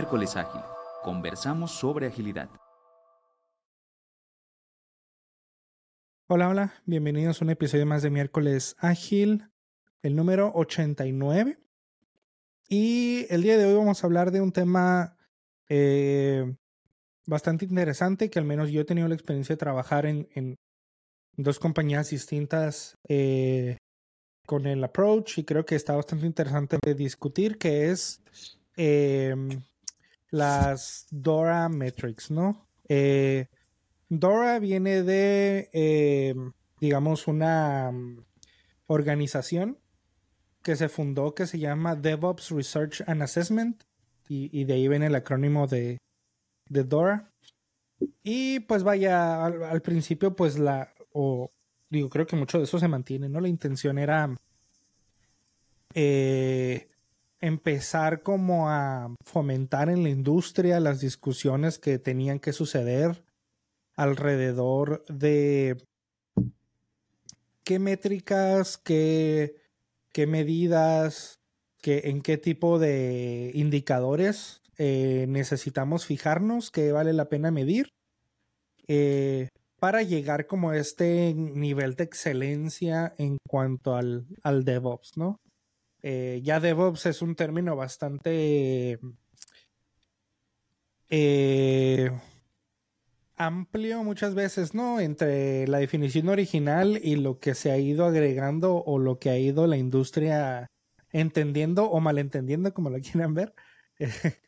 Miércoles Ágil. Conversamos sobre agilidad. Hola, hola. Bienvenidos a un episodio más de Miércoles Ágil, el número 89. Y el día de hoy vamos a hablar de un tema eh, bastante interesante que al menos yo he tenido la experiencia de trabajar en, dos compañías distintas eh, con el approach y creo que está bastante interesante de discutir, que es eh, las Dora Metrics, ¿no? Eh, Dora viene de, eh, digamos, una um, organización que se fundó que se llama DevOps Research and Assessment y, y de ahí viene el acrónimo de, de Dora. Y pues vaya, al, al, principio pues la, o digo, creo que mucho de eso se mantiene, ¿no? La intención era eh, empezar como a fomentar en la industria las discusiones que tenían que suceder alrededor de qué métricas, qué, qué medidas, qué, en qué tipo de indicadores eh, necesitamos fijarnos, qué vale la pena medir, eh, para llegar como a este nivel de excelencia en cuanto al, al DevOps, ¿no? Eh, ya DevOps es un término bastante eh, amplio muchas veces, ¿no? Entre la definición original y lo que se ha ido agregando o lo que ha ido la industria entendiendo o malentendiendo, como lo quieran ver.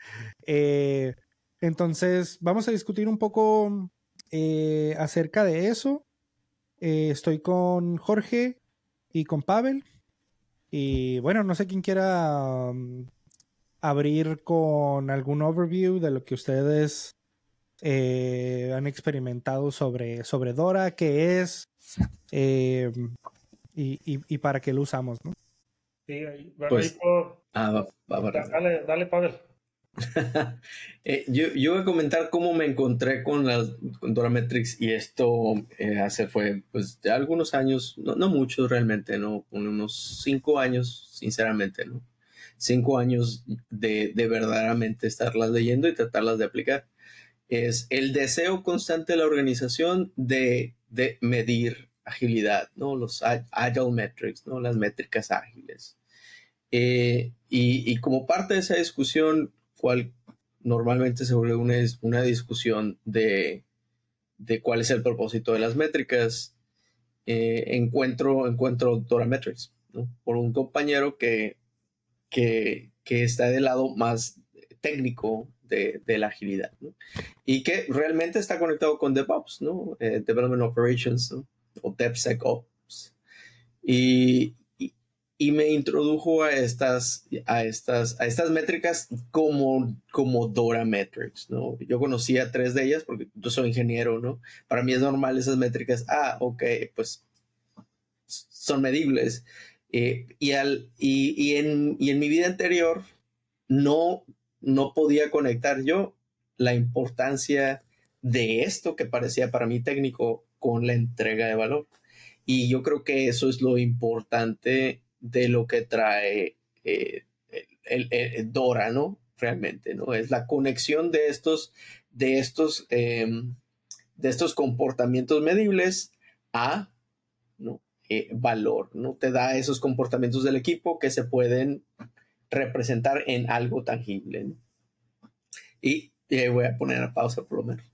eh, entonces, vamos a discutir un poco eh, acerca de eso. Estoy con Jorge y con Pavel. Y bueno, no sé quién quiera um, abrir con algún overview de lo que ustedes eh, han experimentado sobre, sobre Dora, qué es eh, y, y, y, para qué lo usamos, ¿no? Sí, ahí, pues, ahí puedo... ah, va, va, dale, dale, Pavel. eh, yo, yo, voy a comentar cómo me encontré con, las, con Dora Metrics y esto eh, hace fue pues algunos años, no, no muchos realmente, ¿no? unos cinco años, sinceramente, ¿no? Cinco años de, de verdaderamente estarlas leyendo y tratarlas de aplicar. Es el deseo constante de la organización de, de medir agilidad, ¿no? Los agile metrics, ¿no? Las métricas ágiles. Eh, y, y, como parte de esa discusión, cual normalmente se vuelve una, una discusión de, de, cuál es el propósito de las métricas, eh, encuentro, encuentro Dora Metrics, ¿no? por un compañero que, que, que, está del lado más técnico de, de la agilidad ¿no? y que realmente está conectado con DevOps, ¿no? Eh, Development Operations ¿no? o DevSecOps. Y, y me introdujo a estas, a estas, a estas métricas como, como Dora Metrics, ¿no? Yo conocía tres de ellas porque yo soy ingeniero, ¿no? Para mí es normal esas métricas, ah, ok, pues son medibles. Eh, y, al, y, y, en, y en mi vida anterior no, no podía conectar yo la importancia de esto que parecía para mí técnico con la entrega de valor. Y yo creo que eso es lo importante de lo que trae eh, el, el, el, Dora, ¿no? Realmente, ¿no? Es la conexión de estos, de estos, eh, de estos comportamientos medibles a ¿no? Eh, valor, ¿no? Te da esos comportamientos del equipo que se pueden representar en algo tangible. ¿no? Y, voy a poner a pausa por lo menos.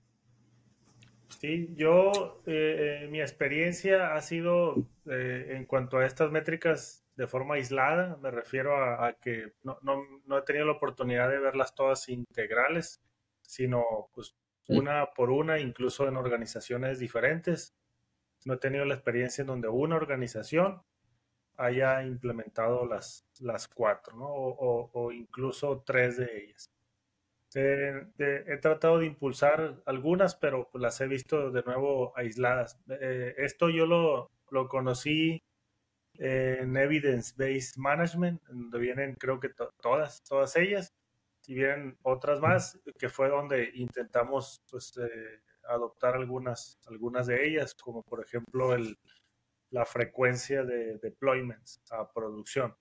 Sí, yo, eh, mi experiencia ha sido en cuanto a estas métricas de forma aislada, me refiero a, a que no, no, no, he tenido la oportunidad de verlas todas integrales, sino pues una por una, incluso en organizaciones diferentes. No he tenido la experiencia en donde una organización haya implementado las, las cuatro, ¿no? o, o, o incluso tres de ellas. Eh, he tratado de impulsar algunas, pero pues, las he visto de nuevo aisladas. Eh, esto yo lo, lo conocí en Evidence Based Management, donde vienen creo que to todas, todas ellas, y vienen otras más, que fue donde intentamos pues, eh, adoptar algunas, algunas de ellas, como por ejemplo el, la frecuencia de deployments a producción.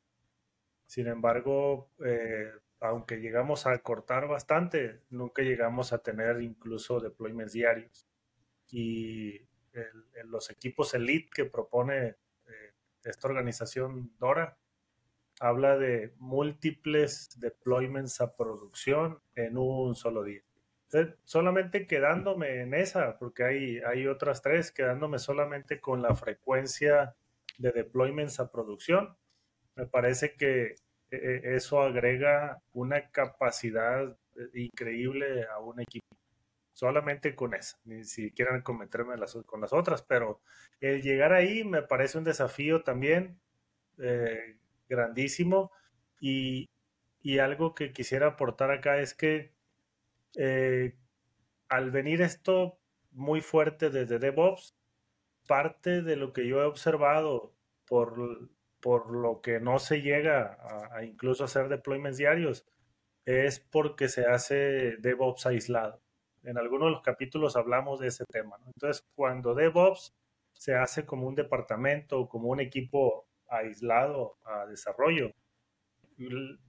Sin embargo, eh, aunque llegamos a cortar bastante, nunca llegamos a tener incluso deployments diarios. Y los equipos elite que propone esta organización Dora habla de múltiples deployments a producción en un solo día. solamente quedándome en esa, porque hay, hay otras tres, quedándome solamente con la frecuencia de deployments a producción, me parece que eh, eso agrega una capacidad eh, increíble a un equipo. Solamente con esa, ni si quieran cometerme con las otras, pero el llegar ahí me parece un desafío también eh, grandísimo y, algo que quisiera aportar acá es que al venir esto muy fuerte desde DevOps, parte de lo que yo he observado por por lo que no se llega a, incluso hacer deployments diarios, es porque se hace DevOps aislado. En algunos de los capítulos hablamos de ese tema. Entonces, cuando DevOps se hace como un departamento como un equipo aislado a desarrollo,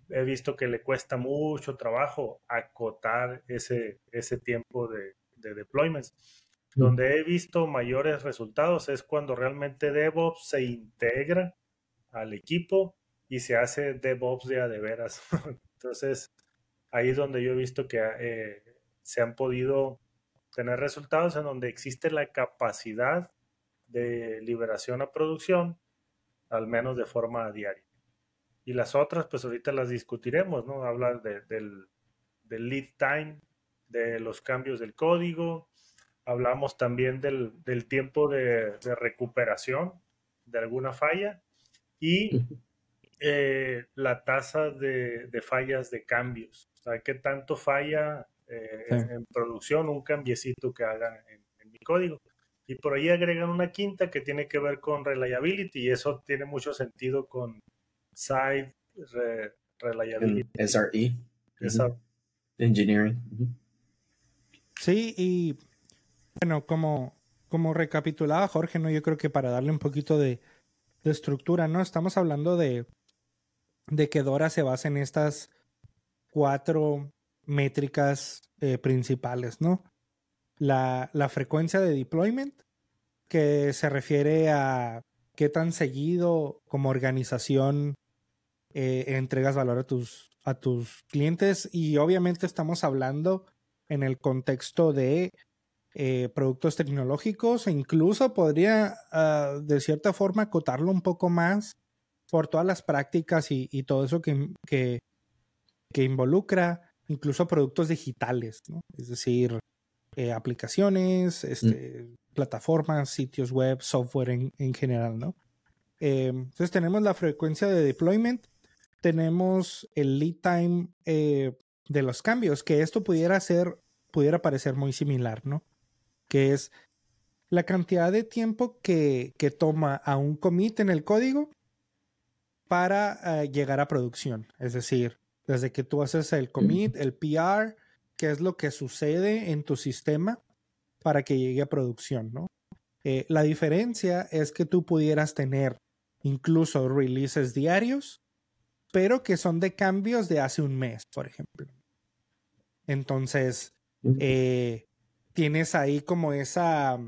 he visto que le cuesta mucho trabajo acotar ese, ese tiempo de, de deployments. Donde he visto mayores resultados es cuando realmente DevOps se integra al equipo y se hace DevOps de a de veras. Entonces, ahí es donde yo he visto que eh, se han podido tener resultados en donde existe la capacidad de liberación a producción, al menos de forma diaria. Y las otras, pues ahorita las discutiremos, ¿no? Hablar del, lead time, de los cambios del código, hablamos también del, tiempo de, recuperación de alguna falla y eh, la tasa de, fallas de cambios. O qué tanto falla eh, en, producción un cambiecito que hagan en, mi código. Y por ahí agregan una quinta que tiene que ver con reliability y eso tiene mucho sentido con side reliability. SRE. Engineering. Sí, y bueno, como, como recapitulaba Jorge, ¿no? Yo creo que para darle un poquito de, de estructura, ¿no? Estamos hablando de, de que Dora se basa en estas cuatro métricas eh, principales, ¿no? La, la, frecuencia de deployment, que se refiere a qué tan seguido como organización eh, entregas valor a tus, a tus clientes y obviamente estamos hablando en el contexto de eh, productos tecnológicos e incluso podría ah, de cierta forma acotarlo un poco más por todas las prácticas y, todo eso que, que, involucra incluso productos digitales, ¿no? es decir, eh, aplicaciones, este, plataformas, sitios web, software en, general. ¿no? Eh, entonces tenemos la frecuencia de deployment, tenemos el lead time de los cambios, que esto pudiera ser, pudiera parecer muy similar, ¿no? que es la cantidad de tiempo que, toma a un commit en el código para eh, llegar a producción. Es decir, desde que tú haces el commit, el PR, qué es lo que sucede en tu sistema para que llegue a producción, ¿no? Eh, la diferencia es que tú pudieras tener incluso releases diarios, pero que son de cambios de hace un mes, por ejemplo. Entonces, eh, tienes ahí como esa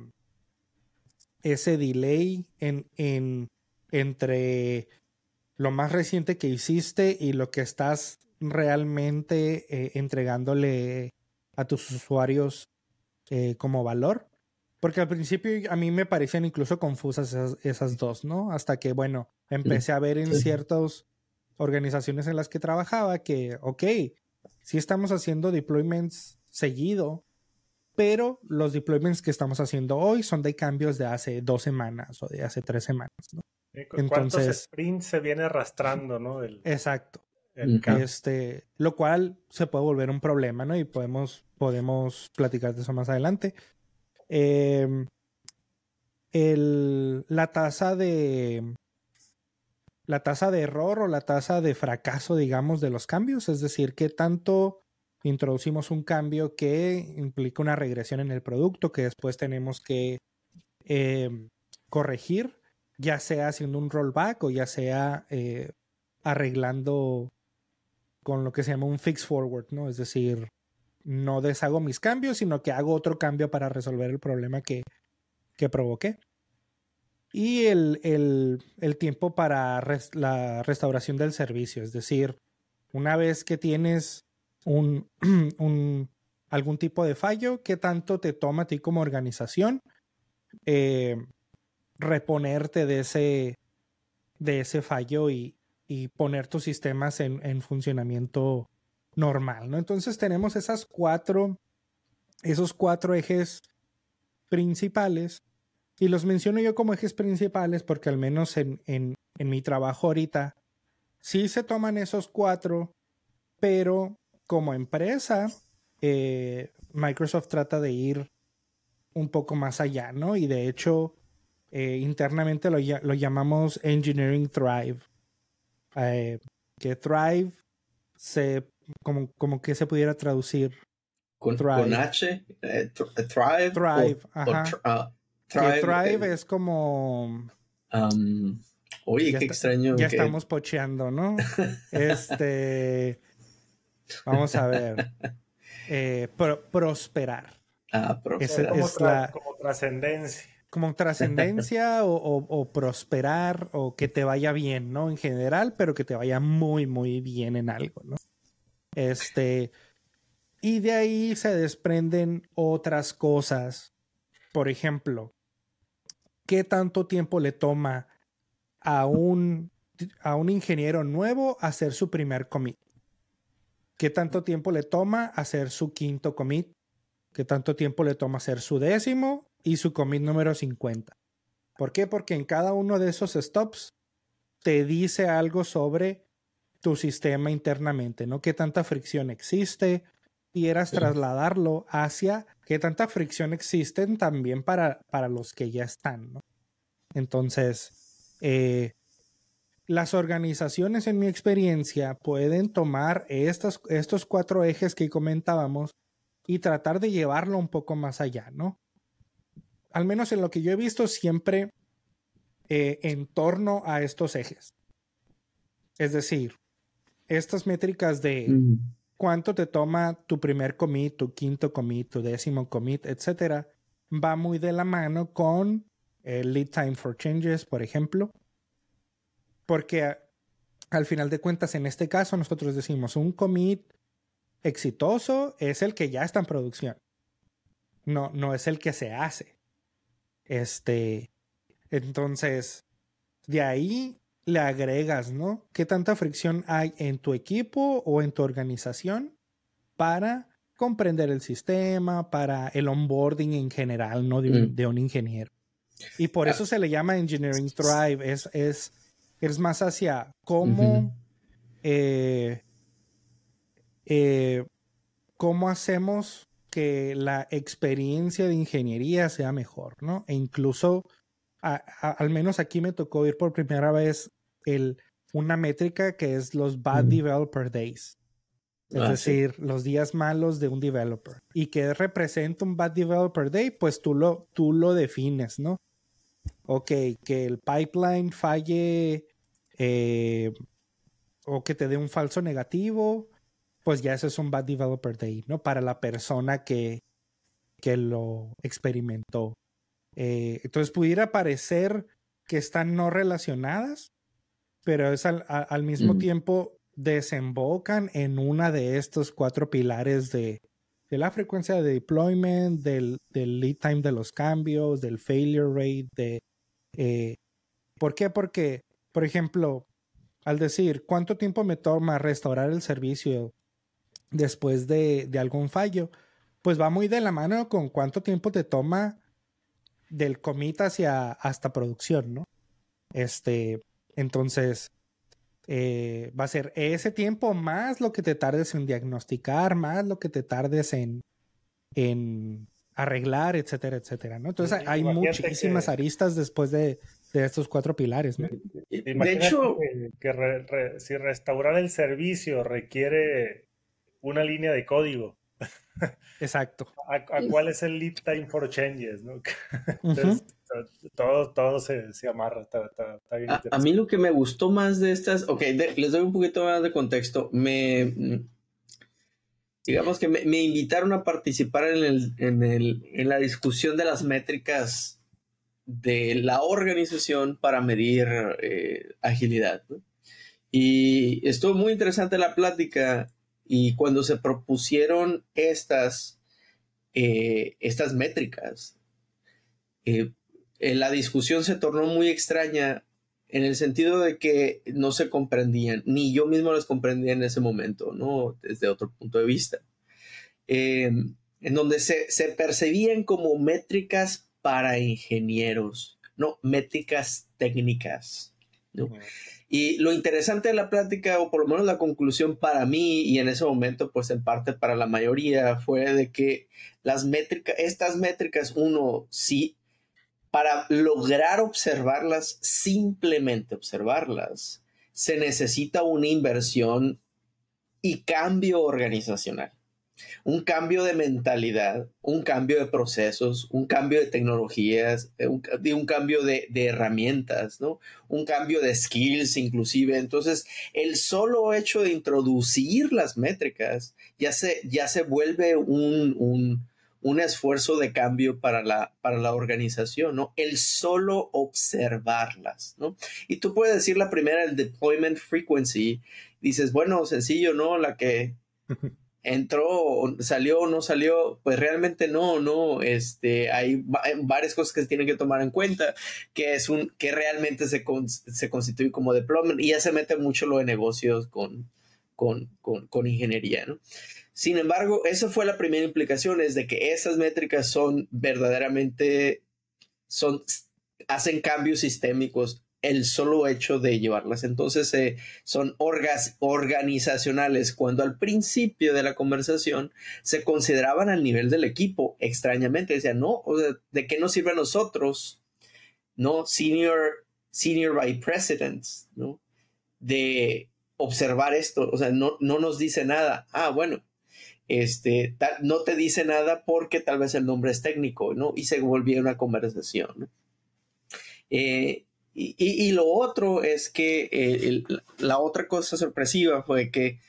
ese delay en, en, entre lo más reciente que hiciste y lo que estás realmente eh, entregándole a tus usuarios eh, como valor. Porque al principio a mí me parecían incluso confusas esas, dos, ¿no? Hasta que, bueno, empecé a ver en ciertas organizaciones en las que trabajaba que, ok, si estamos haciendo deployments seguido, pero los deployments que estamos haciendo hoy son de cambios de hace dos semanas o de hace tres semanas, ¿no? Entonces, sprints se viene arrastrando, ¿no? exacto. Este, lo cual se puede volver un problema, ¿no? Y podemos, podemos platicar de eso más adelante. Em, la tasa de la tasa de error o la tasa de fracaso, digamos, de los cambios, es decir, qué tanto introducimos un cambio que implica una regresión en el producto que después tenemos que em, corregir, ya sea haciendo un rollback o ya sea eh, arreglando con lo que se llama un fix forward, ¿no? Es decir, no deshago mis cambios, sino que hago otro cambio para resolver el problema que, que provoqué. Y el, el, el tiempo para la restauración del servicio, es decir, una vez que tienes un, un, algún tipo de fallo, ¿qué tanto te toma a ti como organización eh, reponerte de ese, de ese fallo y, y poner tus sistemas en, en, funcionamiento normal, ¿no? Entonces tenemos esas cuatro, esos cuatro ejes principales y los menciono yo como ejes principales porque al menos en, en, en mi trabajo ahorita sí se toman esos cuatro, pero como empresa, eh, Microsoft trata de ir un poco más allá, ¿no? Y de hecho, eh, internamente lo, lo, llamamos Engineering Thrive. Eh, que Thrive se, como, como que se pudiera traducir. Con, con H, Thrive. Thrive, ajá. Ah, thrive, es como. Um, oye, qué extraño. Ya estamos pocheando, ¿no? este. Vamos a ver. Eh, prosperar. Ah, prosperar. Es, como, como trascendencia. Como trascendencia o, o, prosperar o que te vaya bien, ¿no? En general, pero que te vaya muy, muy bien en algo, ¿no? Este. Y de ahí se desprenden otras cosas. Por ejemplo, ¿qué tanto tiempo le toma a un, a un ingeniero nuevo hacer su primer commit? ¿Qué tanto tiempo le toma hacer su quinto commit? ¿Qué tanto tiempo le toma hacer su décimo y su commit número 50? ¿Por qué? Porque en cada uno de esos stops te dice algo sobre tu sistema internamente, ¿no? ¿Qué tanta fricción existe? Quieras trasladarlo hacia qué tanta fricción existen también para, para los que ya están, ¿no? Entonces, eh, las organizaciones, en mi experiencia, pueden tomar estos, estos cuatro ejes que comentábamos y tratar de llevarlo un poco más allá, ¿no? Al menos en lo que yo he visto siempre eh, en torno a estos ejes. Es decir, estas métricas de cuánto te toma tu primer commit, tu quinto commit, tu décimo commit, etcétera, va muy de la mano con el lead time for changes, por ejemplo, porque al final de cuentas, en este caso, nosotros decimos un commit exitoso es el que ya está en producción. No, no es el que se hace. Este. Entonces, de ahí le agregas, ¿no? ¿Qué tanta fricción hay en tu equipo o en tu organización para comprender el sistema, para el onboarding en general, ¿no? De un, mm. ingeniero. Y por eso se le llama Engineering Thrive. Es, es es más hacia cómo, eh, eh, cómo hacemos que la experiencia de ingeniería sea mejor, ¿no? E incluso, al menos aquí me tocó ir por primera vez el, una métrica que es los Bad Developer Days. Es ah, decir, los días malos de un developer. ¿Y que representa un Bad Developer Day? Pues tú lo, tú lo defines, ¿no? Ok, que el pipeline falle eh, o que te dé un falso negativo, pues ya ese es un bad developer day, ¿no? Para la persona que, que lo experimentó. Eh, entonces pudiera parecer que están no relacionadas, pero es al, al mismo mm. tiempo desembocan en una de estos cuatro pilares de, de la frecuencia de deployment, del, del, lead time de los cambios, del failure rate, de... Eh, ¿Por qué? Porque por ejemplo, al decir cuánto tiempo me toma restaurar el servicio después de, algún fallo, pues va muy de la mano con cuánto tiempo te toma del commit hacia hasta producción, ¿no? Este, entonces, eh, va a ser ese tiempo más lo que te tardes en diagnosticar, más lo que te tardes en, en arreglar, etcétera, etcétera, ¿no? Entonces hay muchísimas aristas después de, de estos cuatro pilares, ¿no? De hecho, que, si restaurar el servicio requiere una línea de código, Exacto. ¿A, cuál es el lead time for changes? ¿no? todo, todo se, se amarra. a, mí lo que me gustó más de estas, ok, les doy un poquito más de contexto. Me, digamos que me, invitaron a participar en, el, en, el, en la discusión de las métricas de la organización para medir eh, agilidad. Y estuvo muy interesante la plática y cuando se propusieron estas, eh, estas métricas, eh, la discusión se tornó muy extraña en el sentido de que no se comprendían, ni yo mismo las comprendía en ese momento, ¿no? Desde otro punto de vista. En donde se, se, percibían como métricas para ingenieros, no métricas técnicas, ¿no? Y lo interesante de la plática, o por lo menos la conclusión para mí, y en ese momento, pues en parte para la mayoría, fue de que las métricas, estas métricas, uno, sí, para lograr observarlas, simplemente observarlas, se necesita una inversión y cambio organizacional un cambio de mentalidad, un cambio de procesos, un cambio de tecnologías, eh, un, un cambio de, herramientas, ¿no? Un cambio de skills inclusive. Entonces, el solo hecho de introducir las métricas ya se, ya se vuelve un, esfuerzo de cambio para la, para la organización, ¿no? El solo observarlas, ¿no? Y tú puedes decir la primera, el deployment frequency, dices, bueno, sencillo, ¿no? La que entró, salió o no salió, pues realmente no, no, este, hay varias cosas que se tienen que tomar en cuenta, que es un, que realmente se, se constituye como deployment y ya se mete mucho lo de negocios con, con, con, con ingeniería, ¿no? Sin embargo, esa fue la primera implicación, es de que esas métricas son verdaderamente, son, hacen cambios sistémicos el solo hecho de llevarlas. Entonces eh, son orgas, organizacionales cuando al principio de la conversación se consideraban al nivel del equipo. Extrañamente decían, no, ¿de qué nos sirve a nosotros? No, senior, senior by presidents, ¿no? De observar esto, o sea, no, no nos dice nada. Ah, bueno, este, no te dice nada porque tal vez el nombre es técnico, ¿no? Y se volvió una conversación. Eh, y, lo otro es que eh, la otra cosa sorpresiva fue que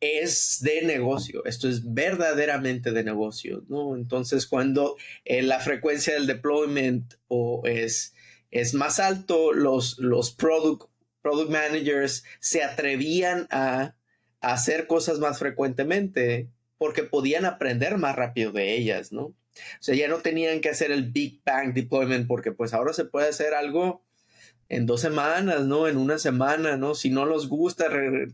es de negocio, esto es verdaderamente de negocio, ¿no? Entonces, cuando eh, la frecuencia del deployment o es, es más alto, los, los product, product managers se atrevían a, a hacer cosas más frecuentemente porque podían aprender más rápido de ellas, ¿no? O sea, ya no tenían que hacer el Big Bang deployment porque pues ahora se puede hacer algo en dos semanas, ¿no? En una semana, ¿no? Si no nos gusta,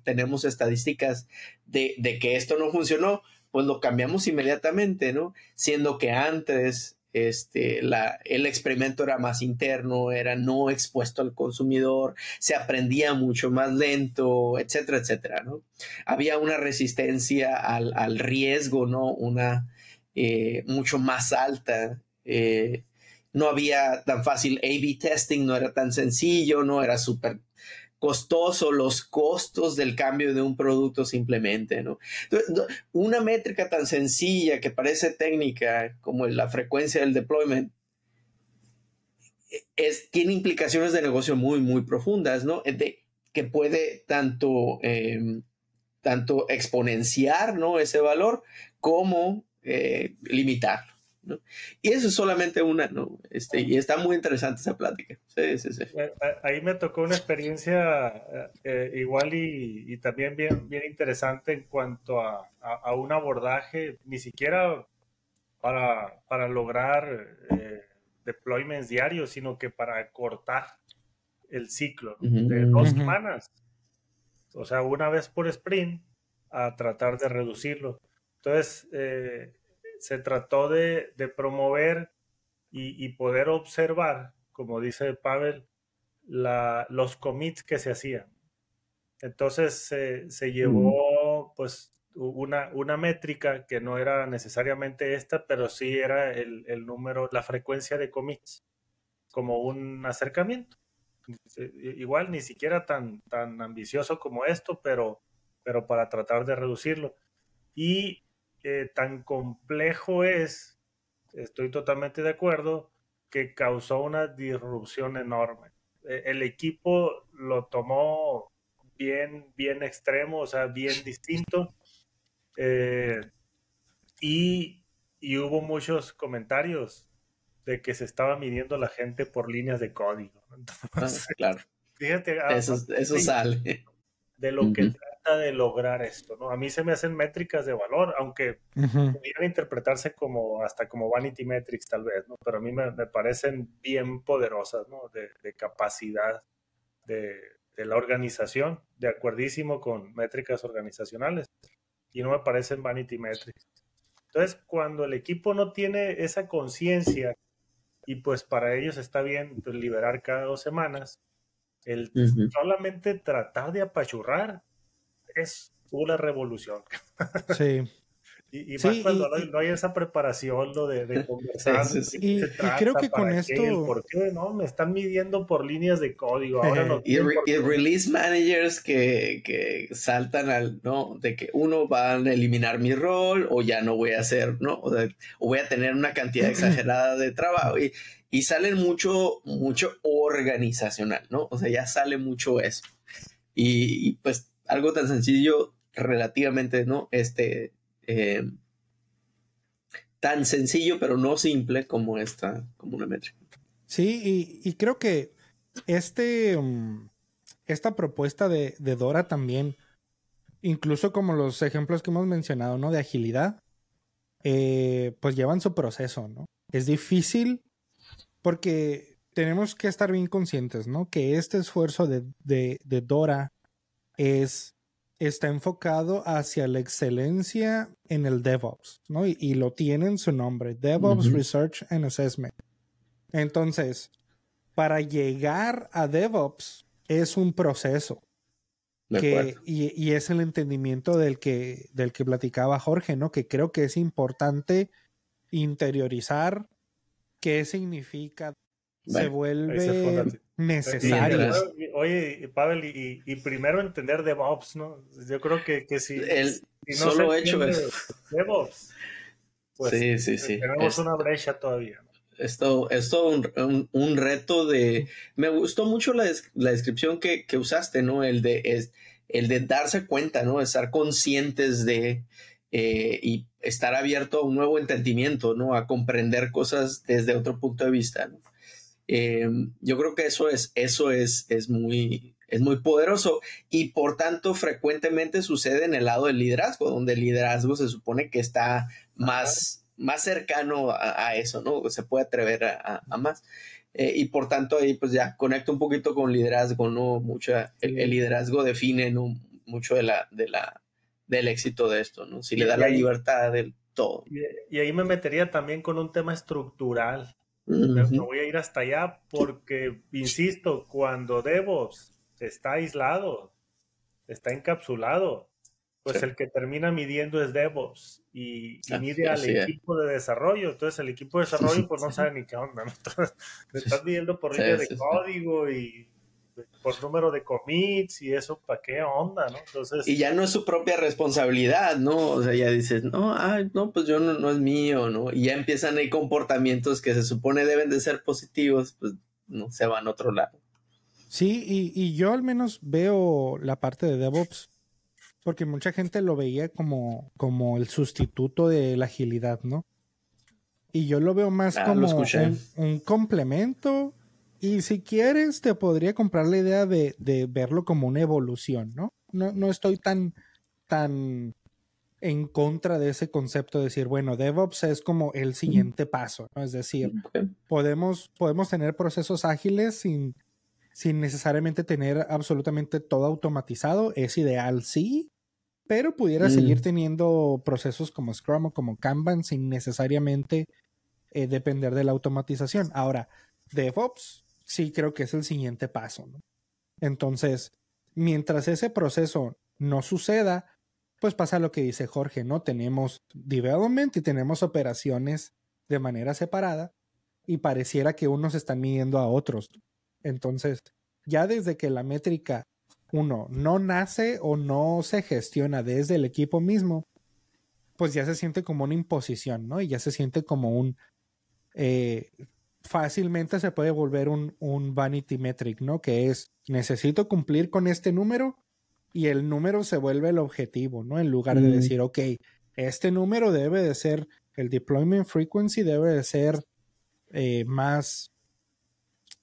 tenemos estadísticas de, que esto no funcionó, pues lo cambiamos inmediatamente, ¿no? Siendo que antes este, el experimento era más interno, era no expuesto al consumidor, se aprendía mucho más lento, etcétera, etcétera, ¿no? Había una resistencia al, al riesgo, ¿no? Una eh, mucho más alta. Eh, no había tan fácil A-B testing, no era tan sencillo, no era súper costoso los costos del cambio de un producto simplemente, ¿no? una métrica tan sencilla que parece técnica como la frecuencia del deployment es, tiene implicaciones de negocio muy, muy profundas, ¿no? Que puede tanto, em, tanto exponenciar, ¿no? Ese valor como eh, limitar. Y eso es solamente una, ¿no? Este, y está muy interesante esa plática. Sí, sí, sí. Eh, ahí me tocó una experiencia eh, eh, igual y, también bien, bien interesante en cuanto a, a, un abordaje, ni siquiera para, para lograr deployments diarios, sino que para cortar el ciclo de dos semanas. O sea, una vez por sprint, a tratar de reducirlo. Entonces, se trató de, promover y, poder observar, como dice Pavel, los commits que se hacían. Entonces se llevó pues una, una, métrica que no era necesariamente esta, pero sí era el, número, la frecuencia de commits, como un acercamiento. Igual ni siquiera tan, tan ambicioso como esto, pero, pero para tratar de reducirlo. Y eh, tan complejo es, estoy totalmente de acuerdo, que causó una disrupción enorme. E, el equipo lo tomó bien, bien extremo, o sea, bien distinto. Eh, y, y, hubo muchos comentarios de que se estaba midiendo la gente por líneas de código. Ah, claro. Fíjate, eso, eso sale. De lo que trata de lograr esto, ¿no? A mí se me hacen métricas de valor, aunque pudieran interpretarse como hasta como vanity metrics tal vez, ¿no? Pero a mí me, me parecen bien poderosas, ¿no? De, de capacidad de, de la organización, de acuerdísimo con métricas organizacionales, y no me parecen vanity metrics. Entonces, cuando el equipo no tiene esa conciencia y pues para ellos está bien pues, liberar cada dos semanas, el solamente tratar de apachurrar es una revolución. Sí. Y, más cuando no, hay esa preparación lo de, conversar. y, creo que con esto. ¿Por qué no? Me están midiendo por líneas de código. Ahora no y, release managers que, que, saltan al, ¿no? De que uno va a eliminar mi rol o ya no voy a hacer, ¿no? O, voy a tener una cantidad exagerada de trabajo. Y, y salen mucho, mucho organizacional, ¿no? O sea, ya sale mucho eso. Y, pues algo tan sencillo relativamente, ¿no? Este eh, tan sencillo pero no simple como esta, como una métrica. Sí, y, creo que este, um, esta propuesta de, Dora también, incluso como los ejemplos que hemos mencionado, ¿no? De agilidad, eh, pues llevan su proceso, ¿no? Es difícil porque tenemos que estar bien conscientes, ¿no? Que este esfuerzo de, de Dora es está enfocado hacia la excelencia en el DevOps, ¿no? Y, lo tiene en su nombre, DevOps Research and Assessment. Entonces, para llegar a DevOps es un proceso. Que, y, y, es el entendimiento del que, del que platicaba Jorge, ¿no? Que creo que es importante interiorizar qué significa, se vuelve necesario. Oye, Pavel, y, primero entender DevOps, ¿no? Yo creo que, que si, El solo hecho es DevOps, pues sí, sí, sí. tenemos una brecha todavía. Esto es todo un, un, reto de... Me gustó mucho la, la descripción que, que, usaste, ¿no? El de, es, el de darse cuenta, ¿no? Estar conscientes de... Eh, y estar abierto a un nuevo entendimiento, ¿no? A comprender cosas desde otro punto de vista, ¿no? Eh, yo creo que eso es, eso es, es muy, es muy poderoso y por tanto frecuentemente sucede en el lado del liderazgo, donde el liderazgo se supone que está más, más cercano a, eso, ¿no? Se puede atrever a, más. Eh, y por tanto ahí pues ya conecta un poquito con liderazgo, ¿no? Mucha, el, liderazgo define ¿no? mucho de la, de la, del éxito de esto, ¿no? Si le da la libertad del todo. y ahí me metería también con un tema estructural me, voy a ir hasta allá porque, insisto, cuando DevOps está aislado, está encapsulado, pues el que termina midiendo es DevOps y, mide al equipo de desarrollo. Entonces el equipo de desarrollo pues no sabe ni qué onda. Entonces, me estás midiendo por línea de código y por número de commits y eso, ¿para qué onda, no? Entonces... Y ya no es su propia responsabilidad, ¿no? O sea, ya dices, no, ay, no, pues yo no, no es mío, ¿no? Y ya empiezan ahí comportamientos que se supone deben de ser positivos, pues no se van a otro lado. Sí, y, y yo al menos veo la parte de DevOps, porque mucha gente lo veía como, como el sustituto de la agilidad, ¿no? Y yo lo veo más ah, como un, un complemento y si quieres, te podría comprar la idea de, verlo como una evolución, ¿no? ¿no? No estoy tan, tan en contra de ese concepto de decir, bueno, DevOps es como el siguiente paso, ¿no? Es decir, podemos, podemos tener procesos ágiles sin, sin necesariamente tener absolutamente todo automatizado. Es ideal, sí, pero pudiera seguir mm. teniendo procesos como Scrum o como Kanban sin necesariamente eh, depender de la automatización. Ahora, DevOps sí creo que es el siguiente paso. ¿no? Entonces, mientras ese proceso no suceda, pues pasa lo que dice Jorge, ¿no? Tenemos development y tenemos operaciones de manera separada y pareciera que unos están midiendo a otros. Entonces, ya desde que la métrica, uno, no nace o no se gestiona desde el equipo mismo, pues ya se siente como una imposición, ¿no? Y ya se siente como un... Eh, fácilmente se puede volver un, un vanity metric, ¿no? Que es, necesito cumplir con este número y el número se vuelve el objetivo, ¿no? En lugar de Mm. decir, ok, este número debe de ser, el deployment frequency debe de ser eh, más,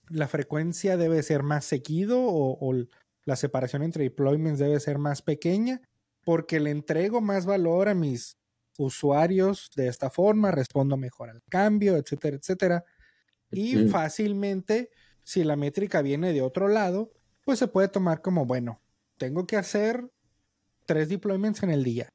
la frecuencia debe ser más seguido o, o la separación entre deployments debe ser más pequeña porque le entrego más valor a mis usuarios de esta forma, respondo mejor al cambio, etcétera, etcétera. Y fácilmente, si la métrica viene de otro lado, pues se puede tomar como, bueno, tengo que hacer tres deployments en el día.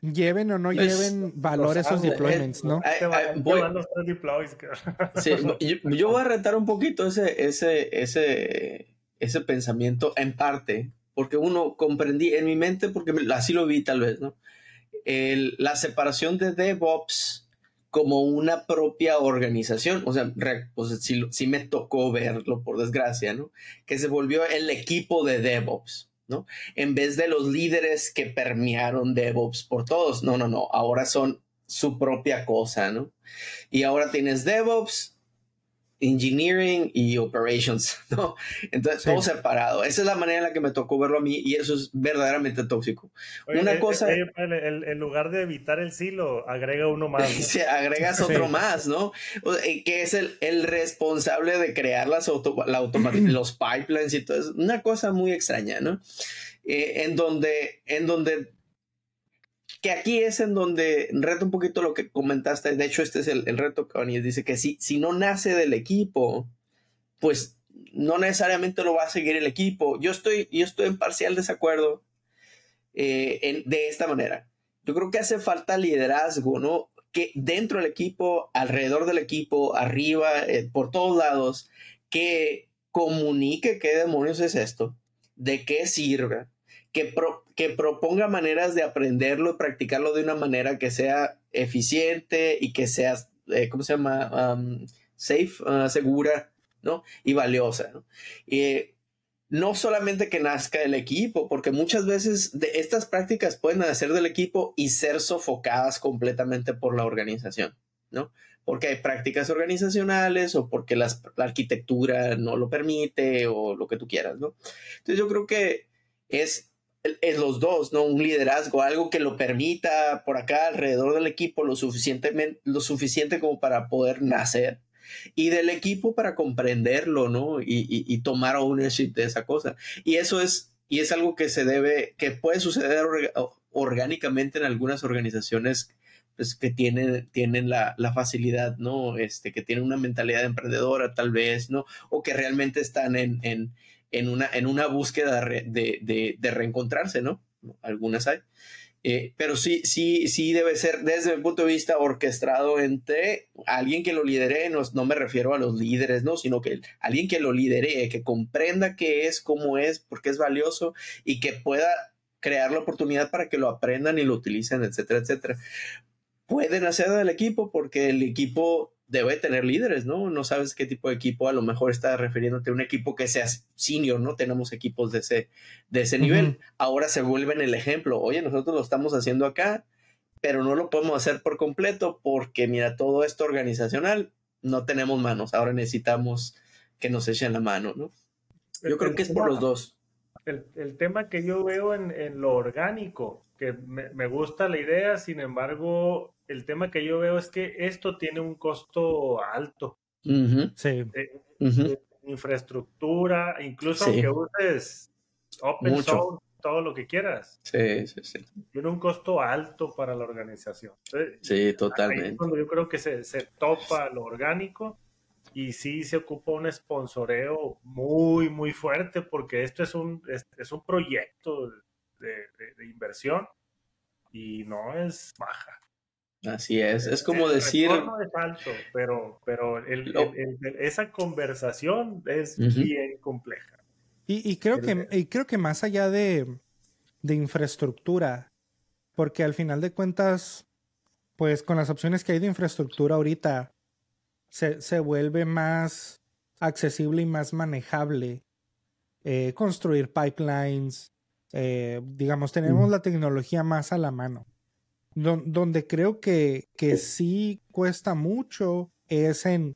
Lleven o no Pues, lleven valor esos ah, eh, deployments, ¿no? Te van, te voy- van los tres deploys. Sí, yo, yo voy a retar un poquito ese, ese, ese, ese pensamiento en parte, porque uno comprendí en mi mente, porque así lo vi tal vez, ¿no? El- la separación de DevOps como una propia organización, o sea, pues, sí, sí me tocó verlo, por desgracia, ¿no? Que se volvió el equipo de DevOps, ¿no? En vez de los líderes que permearon DevOps por todos, no, no, no, ahora son su propia cosa, ¿no? Y ahora tienes DevOps, Engineering y Operations, ¿no? Entonces, Sí. todo separado. Esa es la manera en la que me tocó verlo a mí y eso es verdaderamente tóxico. Oye, Una eh, cosa- eh, en lugar de evitar el silo, agrega uno más. ¿no? Agregas Sí. otro más, ¿no? O- eh, Que es el, el responsable de crear las auto- la los pipelines y todo eso. Una cosa muy extraña, ¿no? Eh, en donde, en donde, que aquí es en donde reto un poquito lo que comentaste. De hecho, este es el, el reto que dice que si, si no nace del equipo, pues no necesariamente lo va a seguir el equipo. Yo estoy, yo estoy en parcial desacuerdo eh, de esta manera. Yo creo que hace falta liderazgo, ¿no? Que dentro del equipo, alrededor del equipo, arriba, eh, por todos lados, que comunique qué demonios es esto, de qué sirve, que, pro- que proponga maneras de aprenderlo y practicarlo de una manera que sea eficiente y que sea, eh, ¿cómo se llama? Um, safe, uh, segura, ¿no? Y valiosa, ¿no? Eh, no solamente que nazca el equipo, porque muchas veces de estas prácticas pueden nacer del equipo y ser sofocadas completamente por la organización, ¿no? Porque hay prácticas organizacionales o porque las- la arquitectura no lo permite o lo que tú quieras, ¿no? Entonces yo creo que es, es los dos, ¿no? Un liderazgo, algo que lo permita por acá alrededor del equipo lo suficientemente, lo suficiente como para poder nacer y del equipo para comprenderlo, ¿no? Y, y- y tomar ownership de esa cosa. Y eso es, y es algo que se debe, que puede suceder orgánicamente en algunas organizaciones pues, que tienen, tienen la, facilidad, ¿no? Este, que tienen una mentalidad emprendedora tal vez, ¿no? O que realmente están en, en, en, una, en una búsqueda de, de, de reencontrarse, ¿no? Algunas hay. Eh, pero sí, sí, sí debe ser desde mi punto de vista orquestado entre alguien que lo lidere, no, no me refiero a los líderes, ¿no? Sino que alguien que lo lidere, que comprenda qué es, cómo es, por qué es valioso y que pueda crear la oportunidad para que lo aprendan y lo utilicen, etcétera, etcétera. Pueden hacer del equipo porque el equipo debe tener líderes, ¿no? No sabes qué tipo de equipo, a lo mejor está refiriéndote a un equipo que sea senior, ¿no? Tenemos equipos de ese, de ese nivel. Ahora se vuelven el ejemplo. Oye, nosotros lo estamos haciendo acá, pero no lo podemos hacer por completo porque, mira, todo esto organizacional, no tenemos manos. Ahora necesitamos que nos echen la mano, ¿no? Yo creo que es por los dos. El, el tema que yo veo en, en lo orgánico, que me, me gusta la idea, sin embargo, el tema que yo veo es que esto tiene un costo alto. Sí. de- ujú. de infraestructura, incluso Sí. aunque uses open Mucho. source, todo lo que quieras, Sí, sí, sí. tiene un costo alto para la organización. Entonces, Sí, Ahí es totalmente. cuando yo creo que se, se topa lo orgánico y sí se ocupa un sponsoreo muy, muy fuerte porque esto es un, es, es un proyecto de, de- de inversión y no es baja. Así es. Es como El decir. retorno es alto, pero, pero el- Lo- el- el- esa conversación es bien compleja. Y, y creo que, y creo que más allá de, de infraestructura, porque al final de cuentas, pues con las opciones que hay de infraestructura ahorita, se, se vuelve más accesible y más manejable eh, construir pipelines. eh, digamos, tenemos la tecnología más a la mano. donde creo que, que sí cuesta mucho es en,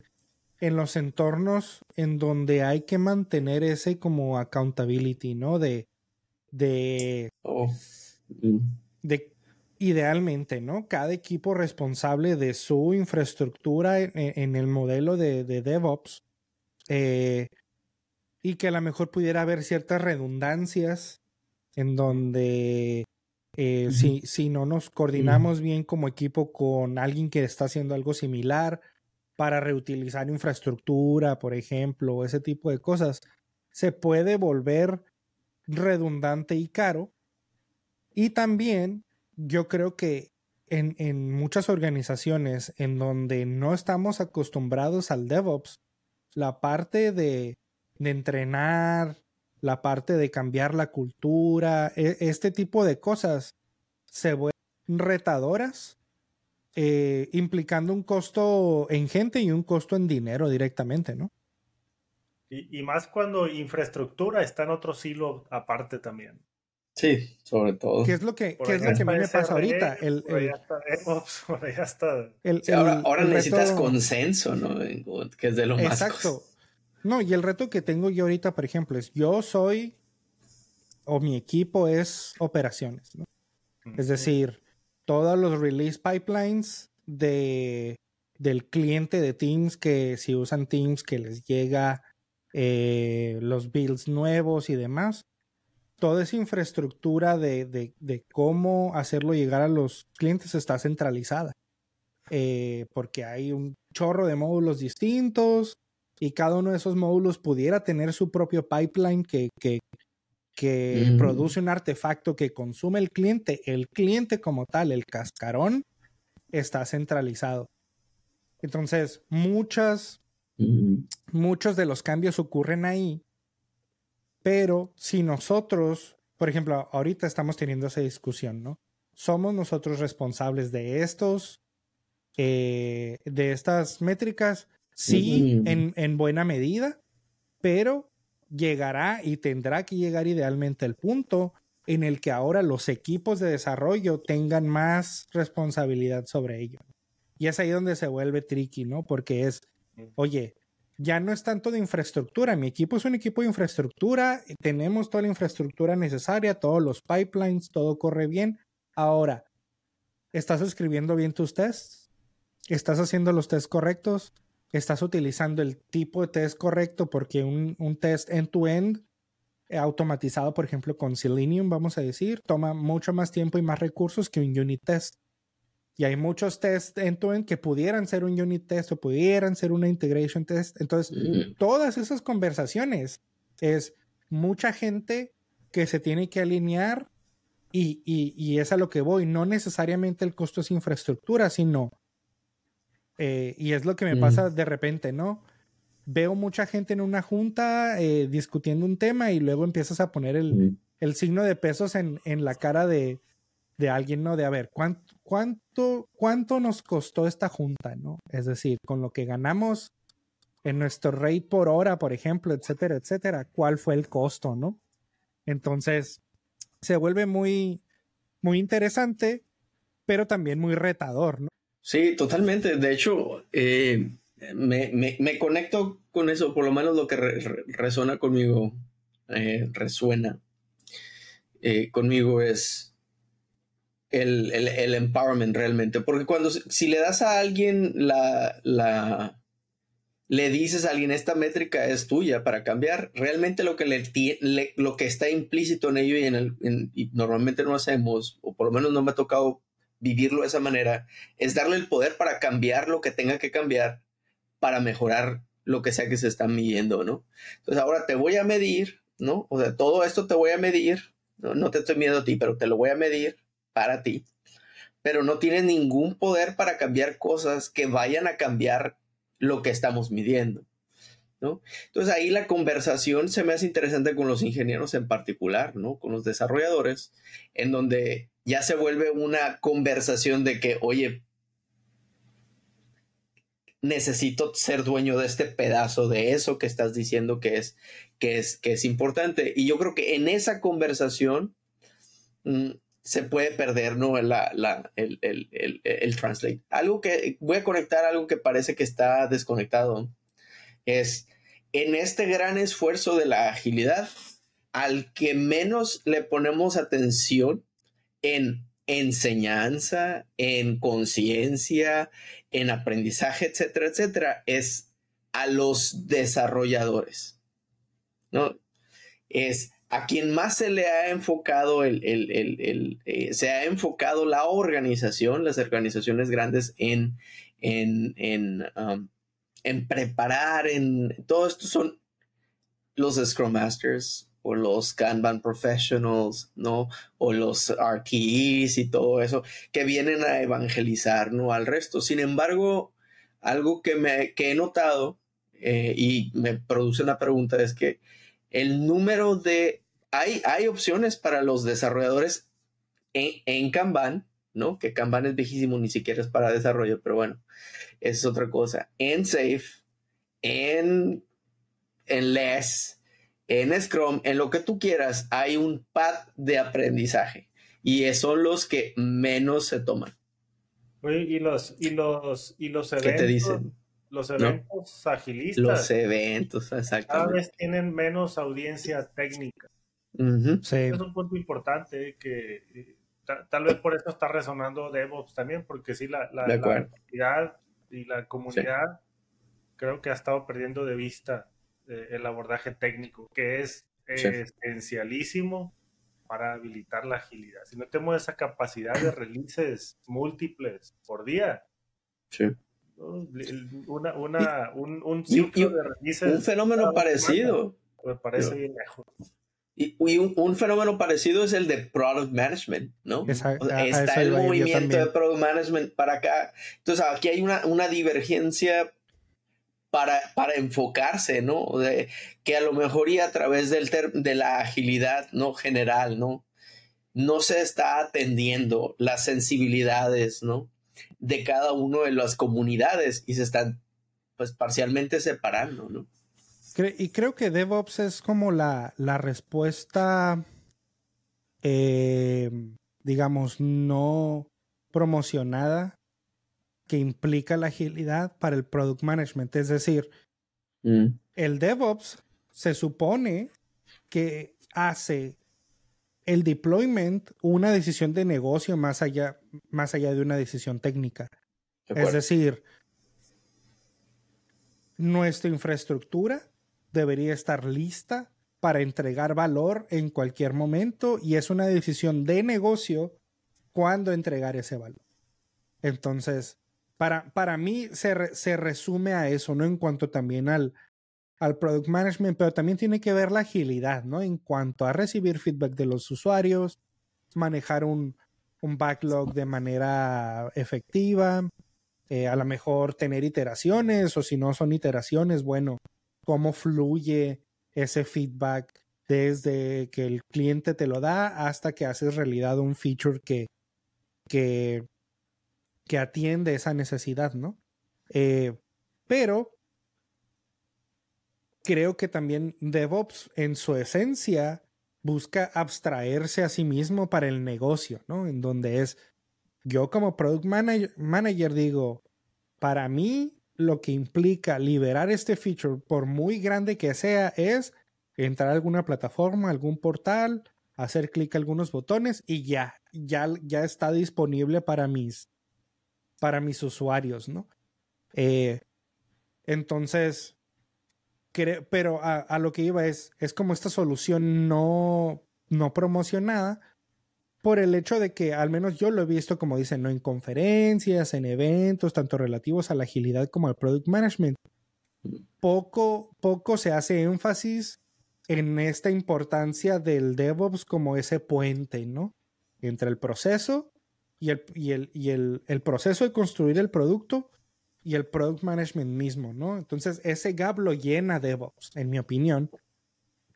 en los entornos en donde hay que mantener ese como accountability, ¿no? De, de, Oh. De idealmente, ¿no? Cada equipo responsable de su infraestructura en, en el modelo de, de DevOps eh, y que a lo mejor pudiera haber ciertas redundancias en donde eh, si, si no nos coordinamos bien como equipo con alguien que está haciendo algo similar para reutilizar infraestructura, por ejemplo, ese tipo de cosas, se puede volver redundante y caro. Y también yo creo que en, en muchas organizaciones en donde no estamos acostumbrados al DevOps, la parte de, de entrenar, la parte de cambiar la cultura, e- este tipo de cosas se vuelven retadoras, eh, implicando un costo en gente y un costo en dinero directamente, ¿no? Y, y más cuando infraestructura está en otro silo aparte también. Sí, sobre todo. ¿Qué es lo que, qué es lo que a mí me pasa ahorita? El, por allá el- está DevOps, por allá está. el- Sí, ahora ahora el necesitas reto- consenso, ¿no? Que es de lo más. Exacto. No, y el reto que tengo yo ahorita, por ejemplo, es yo soy o mi equipo es operaciones, ¿no? Es decir, todos los release pipelines de, del cliente de Teams que si usan Teams que les llega eh, los builds nuevos y demás. Toda esa infraestructura de, de- de cómo hacerlo llegar a los clientes está centralizada. Eh, porque hay un chorro de módulos distintos y cada uno de esos módulos pudiera tener su propio pipeline que, que, que Mm. produce un artefacto que consume el cliente. El cliente como tal, el cascarón, está centralizado. Entonces, muchas, Mm. muchos de los cambios ocurren ahí, pero si nosotros, por ejemplo, ahorita estamos teniendo esa discusión, ¿no? Somos nosotros responsables de estos, eh, de estas métricas, sí, en, en buena medida, pero llegará y tendrá que llegar idealmente el punto en el que ahora los equipos de desarrollo tengan más responsabilidad sobre ello. Y es ahí donde se vuelve tricky, ¿no? Porque es, oye, ya no es tanto de infraestructura, mi equipo es un equipo de infraestructura, tenemos toda la infraestructura necesaria, todos los pipelines, todo corre bien. Ahora, ¿estás escribiendo bien tus tests? ¿Estás haciendo los tests correctos? ¿Estás utilizando el tipo de test correcto? Porque un, un test end-to-end eh, automatizado, por ejemplo, con Selenium, vamos a decir, toma mucho más tiempo y más recursos que un unit test. Y hay muchos tests end-to-end que pudieran ser un unit test o pudieran ser una integration test. Entonces, Mm. todas esas conversaciones es mucha gente que se tiene que alinear y, y- y es a lo que voy. No necesariamente el costo es infraestructura, sino, eh, y es lo que me Mm. pasa de repente, ¿no? Veo mucha gente en una junta eh, discutiendo un tema y luego empiezas a poner el, Mm. el signo de pesos en, en la cara de, de alguien, ¿no? De a ver, ¿cuánto, cuánto, ¿cuánto nos costó esta junta, ¿no? Es decir, con lo que ganamos en nuestro rate por hora, por ejemplo, etcétera, etcétera, ¿cuál fue el costo, ¿no? Entonces, se vuelve muy, muy interesante, pero también muy retador, ¿no? Sí, totalmente. De hecho, eh, me, me- conecto con eso, por lo menos lo que re- resuena conmigo, eh, resuena eh, conmigo es el, el- el empowerment realmente. Porque cuando, si le das a alguien la, la, le dices a alguien esta métrica es tuya para cambiar, realmente lo que, le, le- lo que está implícito en ello y normalmente no hacemos, o por lo menos no me ha tocado vivirlo de esa manera, es darle el poder para cambiar lo que tenga que cambiar para mejorar lo que sea que se está midiendo, ¿no? Entonces ahora te voy a medir, ¿no? O sea, todo esto te voy a medir, no, no te estoy midiendo a ti, pero te lo voy a medir para ti, pero no tienes ningún poder para cambiar cosas que vayan a cambiar lo que estamos midiendo, ¿no? Entonces ahí la conversación se me hace interesante con los ingenieros en particular, ¿no? Con los desarrolladores, en donde ya se vuelve una conversación de que, oye, necesito ser dueño de este pedazo de eso que estás diciendo que es, que es, que es importante. Y yo creo que en esa conversación mm, se puede perder ¿no? La, el, el, el, el, translate. Algo que voy a conectar, algo que parece que está desconectado, es en este gran esfuerzo de la agilidad, al que menos le ponemos atención en enseñanza, en conciencia, en aprendizaje, etcétera, etcétera, es a los desarrolladores. ¿no? Es a quien más se le ha enfocado el, eh, se ha enfocado la organización, las organizaciones grandes en, en, en, um, en preparar, en todo esto son los Scrum Masters o los Kanban Professionals, ¿no? O los RTEs y todo eso, que vienen a evangelizar, ¿no? Al resto. Sin embargo, algo que, me, que he notado eh, y me produce una pregunta es que el número de... Hay, hay opciones para los desarrolladores en, en Kanban, ¿no? Que Kanban es viejísimo, ni siquiera es para desarrollo, pero bueno, es otra cosa. En Safe, en, en Less, en Scrum, en lo que tú quieras, hay un pad de aprendizaje y son los que menos se toman. Oye, y los, y los, y los eventos. ¿Qué te dicen? Los eventos agilistas. Los eventos, exactamente. Cada vez tienen menos audiencia técnica. sí. Es un punto importante que tal vez por eso está resonando DevOps también, porque sí, la, la, comunidad y la comunidad creo que ha estado perdiendo de vista eh, el abordaje técnico, que es esencialísimo para habilitar la agilidad. Si no tenemos esa capacidad de releases múltiples por día, sí. Una, una, un, un ciclo de releases. Un fenómeno parecido. Me parece bien lejos. Y, un, fenómeno parecido es el de product management, ¿no? está el movimiento de product management para acá. Entonces aquí hay una, una divergencia para, para, enfocarse, ¿no? De, que a lo mejor y a través del de la agilidad, ¿no? General, ¿no? No se está atendiendo las sensibilidades, ¿no? De cada uno de las comunidades y se están, pues, parcialmente separando, ¿no? Y creo que DevOps es como la, la respuesta, eh, digamos, no promocionada que implica la agilidad para el product management. Es decir, mm. el DevOps se supone que hace el deployment una decisión de negocio más allá, más allá de una decisión técnica. es decir, nuestra infraestructura debería estar lista para entregar valor en cualquier momento y es una decisión de negocio cuándo entregar ese valor. Entonces, para, para mí se, se, resume a eso, ¿no? En cuanto también al, al product management, pero también tiene que ver la agilidad, ¿no? En cuanto a recibir feedback de los usuarios, manejar un, backlog de manera efectiva, eh, a lo mejor tener iteraciones o si no son iteraciones, bueno, cómo fluye ese feedback desde que el cliente te lo da hasta que haces realidad un feature que, que, que atiende esa necesidad, ¿no? Eh, pero creo que también DevOps en su esencia busca abstraerse a sí mismo para el negocio, ¿no? En donde es, yo como product manager, manager digo, para mí lo que implica liberar este feature, por muy grande que sea, es entrar a alguna plataforma, algún portal, hacer clic a algunos botones y ya, ya, ya está disponible para mis, para mis usuarios, ¿no? Eh, entonces, pero a, a, lo que iba es, es como esta solución no, no promocionada por el hecho de que al menos yo lo he visto, como dicen, ¿no? en conferencias, en eventos, tanto relativos a la agilidad como al product management. Poco, poco se hace énfasis en esta importancia del DevOps como ese puente, ¿no? Entre el proceso y el, y el, y el, el proceso de construir el producto y el product management mismo, ¿no? Entonces, ese gap lo llena DevOps, en mi opinión.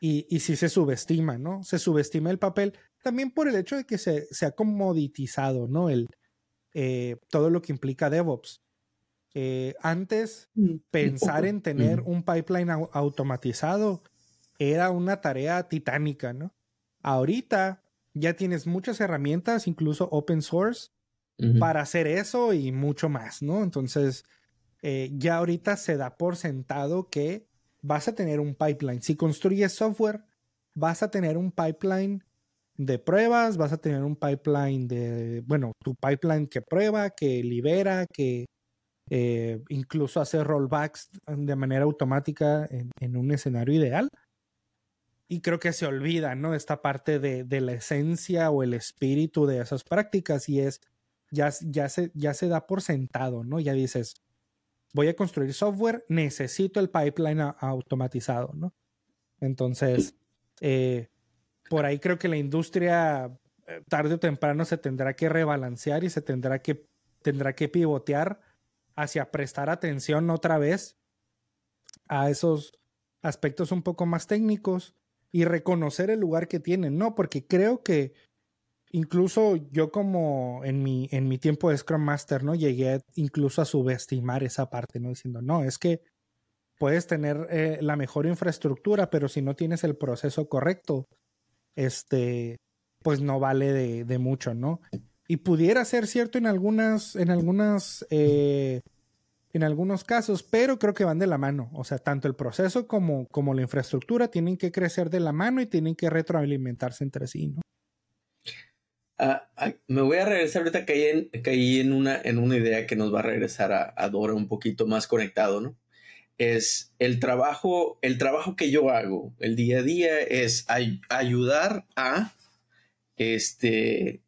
Y, y sí se subestima, ¿no? Se subestima el papel también por el hecho de que se, se ha comoditizado, ¿no? El, eh, todo lo que implica DevOps. Eh, antes, mm, pensar en tener un pipeline automatizado era una tarea titánica, ¿no? Ahorita, ya tienes muchas herramientas, incluso open source, para hacer eso y mucho más, ¿no? Entonces, eh, ya ahorita se da por sentado que vas a tener un pipeline. Si construyes software, vas a tener un pipeline de pruebas, vas a tener un pipeline de, bueno, tu pipeline que prueba, que libera, que eh, incluso hace rollbacks de manera automática en, un escenario ideal. Y creo que se olvida, ¿no? Esta parte de, de, la esencia o el espíritu de esas prácticas y es ya, ya, se, ya se da por sentado, ¿no? Ya dices, voy a construir software, necesito el pipeline automatizado, ¿no? Entonces, eh, por ahí creo que la industria eh, tarde o temprano se tendrá que rebalancear y se tendrá que, tendrá que pivotear hacia prestar atención otra vez a esos aspectos un poco más técnicos y reconocer el lugar que tienen, ¿no? Porque creo que incluso yo como en mi, en mi tiempo de Scrum Master, ¿no? Llegué incluso a subestimar esa parte, ¿no? Diciendo, no, es que puedes tener eh, la mejor infraestructura, pero si no tienes el proceso correcto, este, pues no vale de, mucho, ¿no? Y pudiera ser cierto en algunas, en algunas, eh, en algunos casos, pero creo que van de la mano. O sea, tanto el proceso como, como la infraestructura tienen que crecer de la mano y tienen que retroalimentarse entre sí, ¿no? Ah, ah, me voy a regresar ahorita caí en, caí en, una, en una idea que nos va a regresar a, Dora un poquito más conectado, ¿no? Es el trabajo, el trabajo que yo hago el día a día es ayudar a este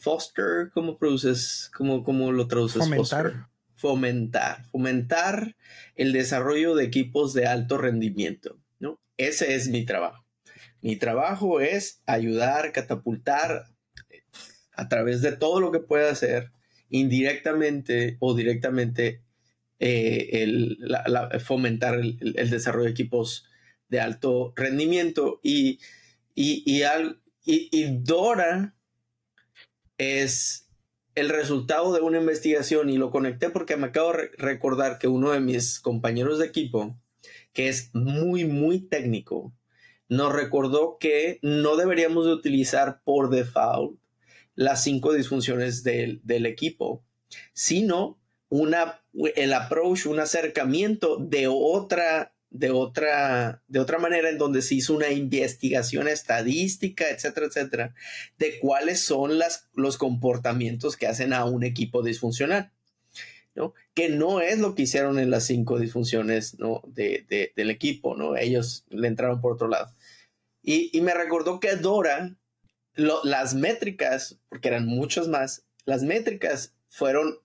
foster, ¿cómo produces? ¿Cómo, cómo lo traduces? Fomentar. Fomentar. Fomentar el desarrollo de equipos de alto rendimiento, ¿no? Ese es mi trabajo. Mi trabajo es ayudar, catapultar eh, a través de todo lo que pueda hacer, indirectamente o directamente, eh, fomentar el, desarrollo de equipos de alto rendimiento. Y, y, Dora es el resultado de una investigación y lo conecté porque me acabo de recordar que uno de mis compañeros de equipo, que es muy, muy técnico, nos recordó que no deberíamos de utilizar por default las cinco disfunciones del, equipo, sino una, el approach, un acercamiento de otra, de otra, de otra manera en donde se hizo una investigación estadística, etcétera, etcétera, de cuáles son las, los comportamientos que hacen a un equipo disfuncional. ¿No? Que no es lo que hicieron en las cinco disfunciones ¿no? de, del equipo, ¿no? Ellos le entraron por otro lado. Y, me recordó que Dora, las métricas, porque eran muchas más, las métricas fueron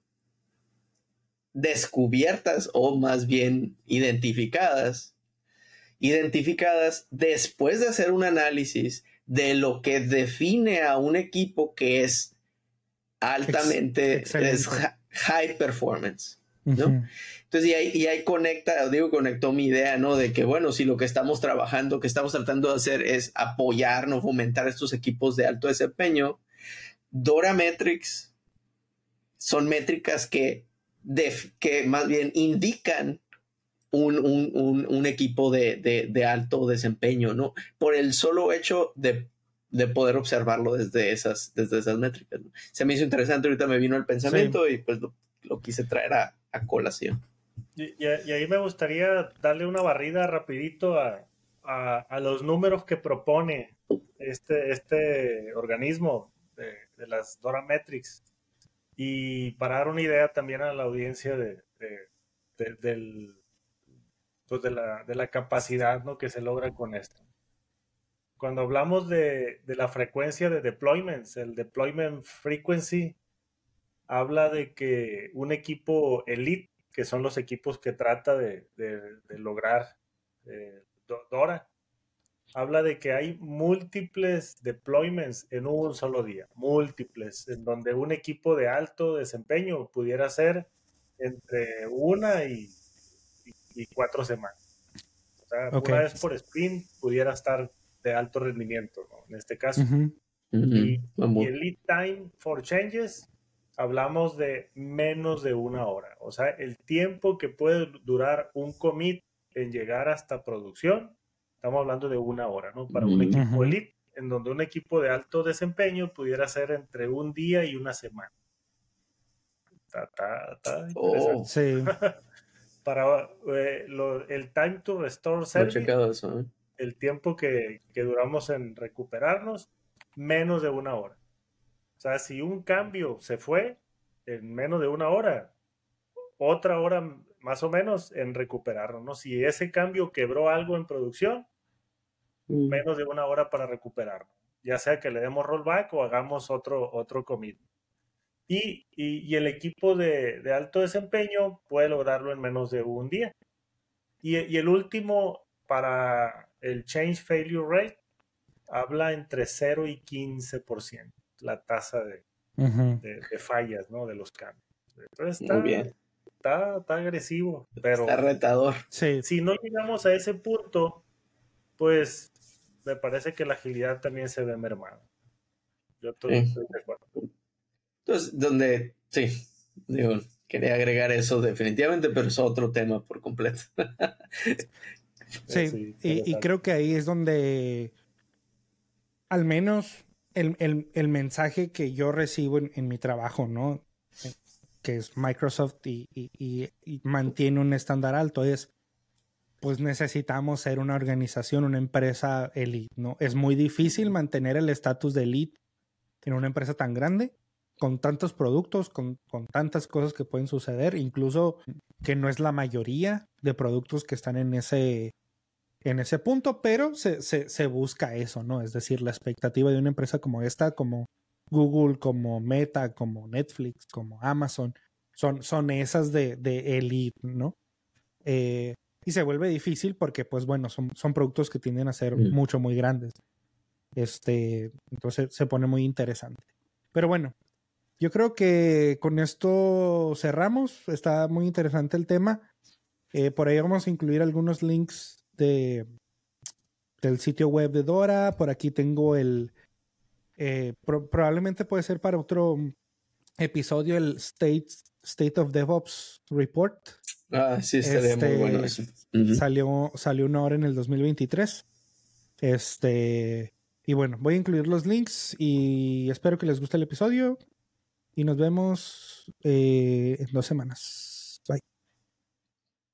descubiertas o más bien identificadas, identificadas después de hacer un análisis de lo que define a un equipo que es altamente high performance. ¿no? Entonces, y ahí, y ahí conecta, digo, conectó mi idea, ¿no? De que, bueno, si lo que estamos trabajando, que estamos tratando de hacer es apoyar, ¿no? Fomentar estos equipos de alto desempeño, Dora Metrics son métricas que, que más bien indican un, un, un, equipo de, de, alto desempeño, ¿no? Por el solo hecho de, de poder observarlo desde esas, desde esas métricas. Se me hizo interesante, ahorita me vino el pensamiento y pues lo, lo quise traer a, a colación. Y, ahí me gustaría darle una barrida rapidito a, los números que propone este, este organismo de, las Dora Metrics y para dar una idea también a la audiencia de, del, pues de, la, de la capacidad ¿no? que se logra con esto. Cuando hablamos de, de la frecuencia de deployments, el deployment frequency habla de que un equipo elite, que son los equipos que trata de, lograr eh, Dora, habla de que hay múltiples deployments en un solo día, múltiples, en donde un equipo de alto desempeño pudiera ser entre una y, cuatro semanas. O sea, una vez por sprint pudiera estar de alto rendimiento, en este caso. y, el lead time for changes hablamos de menos de una hora. O sea, el tiempo que puede durar un commit en llegar hasta producción Estamos hablando de una hora, ¿no? Para un equipo elite, en donde un equipo de alto desempeño pudiera ser entre un día y una semana. oh. Sí. Para eh, el time to restore service, ¿eh? El tiempo que, que duramos en recuperarnos, menos de una hora. O sea, si un cambio se fue en menos de una hora, otra hora más o menos en recuperarlo, ¿no? Si ese cambio quebró algo en producción, mm. menos de una hora para recuperarlo, ya sea que le demos rollback o hagamos otro, otro commit. Y, y, el equipo de, de, alto desempeño puede lograrlo en menos de un día. Y, y, el último, para el change failure rate, habla entre 0 y 15%, la tasa de, de, de fallas, ¿no? De los cambios. Entonces está, Muy bien está, agresivo, pero... Está retador. Si no llegamos a ese punto, pues me parece que la agilidad también se ve mermada. Yo estoy, de acuerdo. Entonces, donde, sí, digo, quería agregar eso definitivamente, pero es otro tema por completo. sí, y, creo que ahí es donde, al menos, el, mensaje que yo recibo en, en mi trabajo, ¿no? que es Microsoft y, mantiene un estándar alto, es pues necesitamos ser una organización, una empresa elite, ¿no? Es muy difícil mantener el estatus de elite en una empresa tan grande, con tantos productos, con, tantas cosas que pueden suceder, incluso que no es la mayoría de productos que están en ese, en ese punto, pero se, se, se busca eso, ¿no? Es decir, la expectativa de una empresa como esta, como Google, como Meta, como Netflix, como Amazon, son, son esas de, de elite, ¿no? Eh, y se vuelve difícil porque, pues bueno, son, son productos que tienden a ser mm. mucho, muy grandes. Este, entonces se pone muy interesante. Pero bueno, yo creo que con esto cerramos. Está muy interesante el tema. Eh, por ahí vamos a incluir algunos links de, del sitio web de Dora. Por aquí tengo el, eh, probablemente puede ser para otro episodio el State, State of DevOps Report. Ah, sí, estaría muy bueno eso. salió, salió una hora en el 2023. Este, y bueno, voy a incluir los links y espero que les guste el episodio. Y nos vemos eh, en dos semanas.